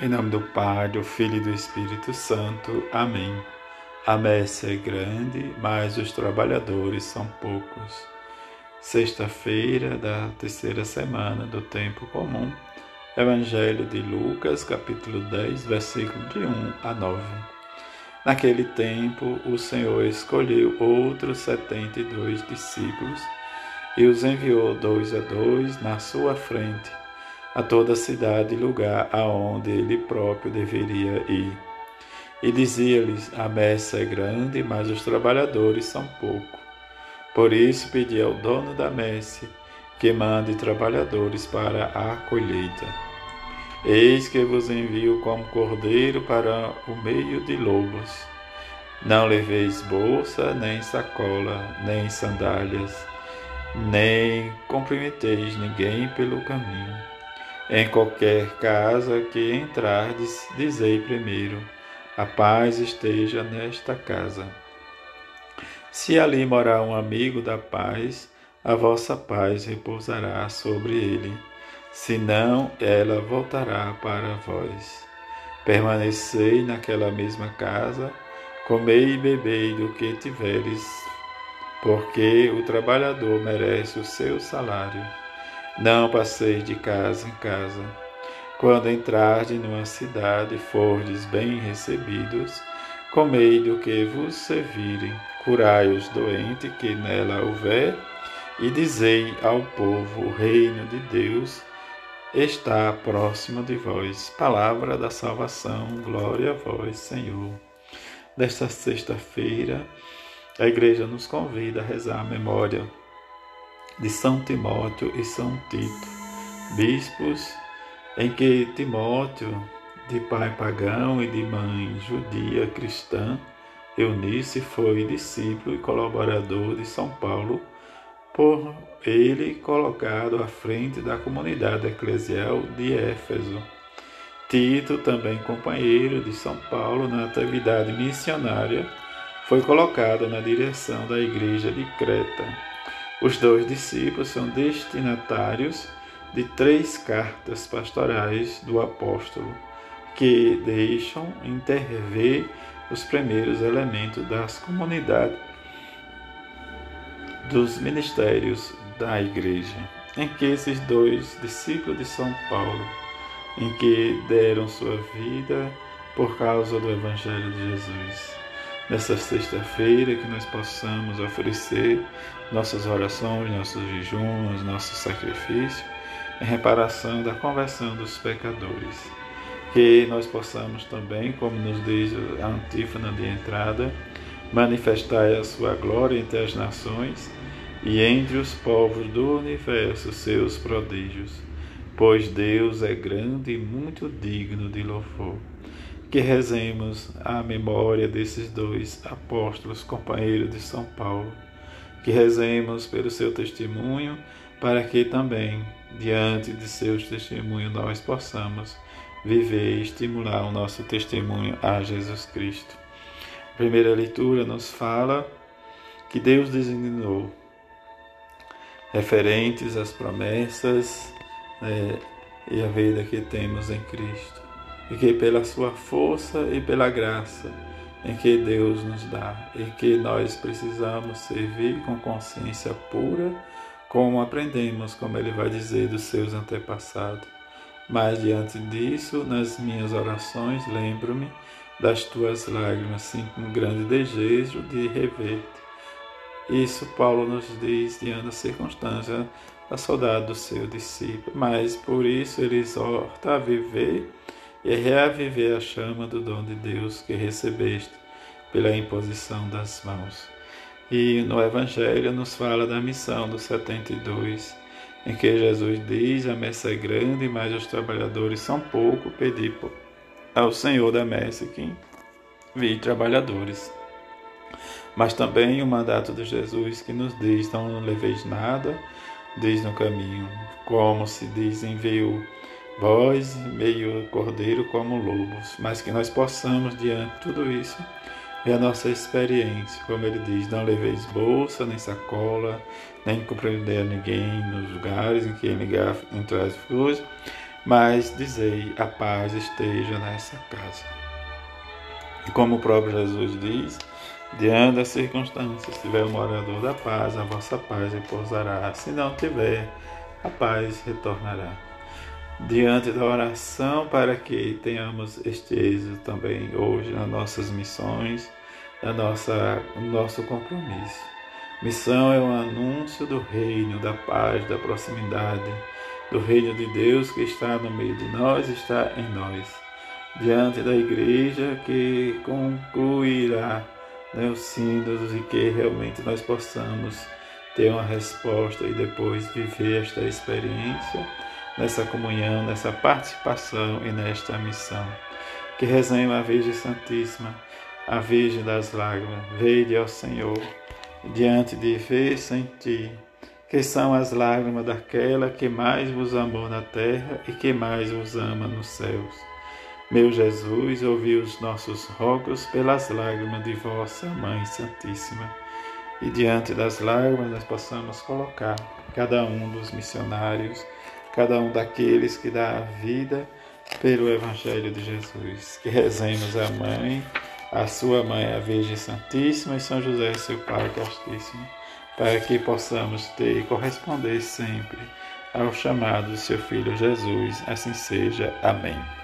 Em nome do Pai, do Filho e do Espírito Santo. Amém. A messe é grande, mas os trabalhadores são poucos. Sexta-feira da terceira semana do tempo comum. Evangelho de Lucas, capítulo 10, versículo de 1 a 9. Naquele tempo, o Senhor escolheu outros setenta e dois discípulos e os enviou dois a dois na sua frente a toda a cidade e lugar aonde ele próprio deveria ir. E dizia-lhes: A messe é grande, mas os trabalhadores são poucos. Por isso pedi ao dono da messe que mande trabalhadores para a colheita. Eis que vos envio como cordeiro para o meio de lobos. Não leveis bolsa, nem sacola, nem sandálias, nem cumprimenteis ninguém pelo caminho. Em qualquer casa que entrardes, dizei primeiro: A paz esteja nesta casa. Se ali morar um amigo da paz, a vossa paz repousará sobre ele. Senão, ela voltará para vós. Permanecei naquela mesma casa, comei e bebei do que tiveres, porque o trabalhador merece o seu salário. Não passeis de casa em casa. Quando entrardes numa cidade e fordes bem recebidos, comei do que vos servirem, curai os doentes que nela houver, e dizei ao povo: o reino de Deus está próximo de vós. Palavra da salvação, glória a vós, Senhor. Desta sexta-feira, a igreja nos convida a rezar a memória de São Timóteo e São Tito, bispos em que Timóteo, de pai pagão e de mãe judia cristã, Eunice foi discípulo e colaborador de São Paulo, por ele colocado à frente da comunidade eclesial de Éfeso. Tito, também companheiro de São Paulo na atividade missionária, foi colocado na direção da igreja de Creta. Os dois discípulos são destinatários de três cartas pastorais do apóstolo, que deixam intervir os primeiros elementos das comunidades dos ministérios da igreja, em que esses dois discípulos de São Paulo, em que deram sua vida por causa do evangelho de Jesus nessa sexta-feira, que nós possamos oferecer nossas orações, nossos jejuns, nosso sacrifício em reparação da conversão dos pecadores. Que nós possamos também, como nos diz a antífona de entrada, manifestar a sua glória entre as nações e entre os povos do universo seus prodígios, pois Deus é grande e muito digno de louvor que rezemos a memória desses dois apóstolos, companheiros de São Paulo, que rezemos pelo seu testemunho, para que também, diante de seus testemunhos, nós possamos viver e estimular o nosso testemunho a Jesus Cristo. A primeira leitura nos fala que Deus designou referentes às promessas né, e a vida que temos em Cristo e que pela sua força e pela graça em que Deus nos dá e que nós precisamos servir com consciência pura, como aprendemos, como ele vai dizer dos seus antepassados. Mas diante disso, nas minhas orações, lembro-me das tuas lágrimas, sinto um grande desejo de rever-te. Isso Paulo nos diz diante da circunstância da saudade do seu discípulo, mas por isso ele exorta a viver e reaviver a chama do dom de Deus que recebeste pela imposição das mãos. E no Evangelho nos fala da missão dos 72, em que Jesus diz: A messe é grande, mas os trabalhadores são pouco. Pedi ao Senhor da messe que envie trabalhadores. Mas também o mandato de Jesus que nos diz: Não leveis nada, diz no caminho, como se diz, enviou vós, meio cordeiro como lobos, mas que nós possamos, diante de tudo isso, ver a nossa experiência. Como ele diz, não leveis bolsa, nem sacola, nem compreender a ninguém nos lugares em que ligar entrar as flores, mas dizei: a paz esteja nessa casa. E como o próprio Jesus diz, diante das circunstâncias, se tiver o morador da paz, a vossa paz repousará. Se não tiver, a paz retornará. Diante da oração, para que tenhamos este êxito também hoje nas nossas missões, na nossa, no nosso compromisso. Missão é o um anúncio do reino, da paz, da proximidade, do reino de Deus que está no meio de nós, está em nós. Diante da igreja que concluirá né, os sínodos e que realmente nós possamos ter uma resposta e depois viver esta experiência nessa comunhão, nessa participação e nesta missão. Que rezemos a Virgem Santíssima, a Virgem das Lágrimas, veide ao Senhor diante de ver sem ti, que são as lágrimas daquela que mais vos amou na terra e que mais vos ama nos céus. Meu Jesus, ouvi os nossos rogos pelas lágrimas de vossa Mãe Santíssima. E diante das lágrimas nós possamos colocar cada um dos missionários, cada um daqueles que dá a vida pelo Evangelho de Jesus. Que rezemos a Mãe a sua mãe, a Virgem Santíssima, e São José, seu Pai Castíssimo, para que possamos ter e corresponder sempre ao chamado do seu Filho Jesus. Assim seja. Amém.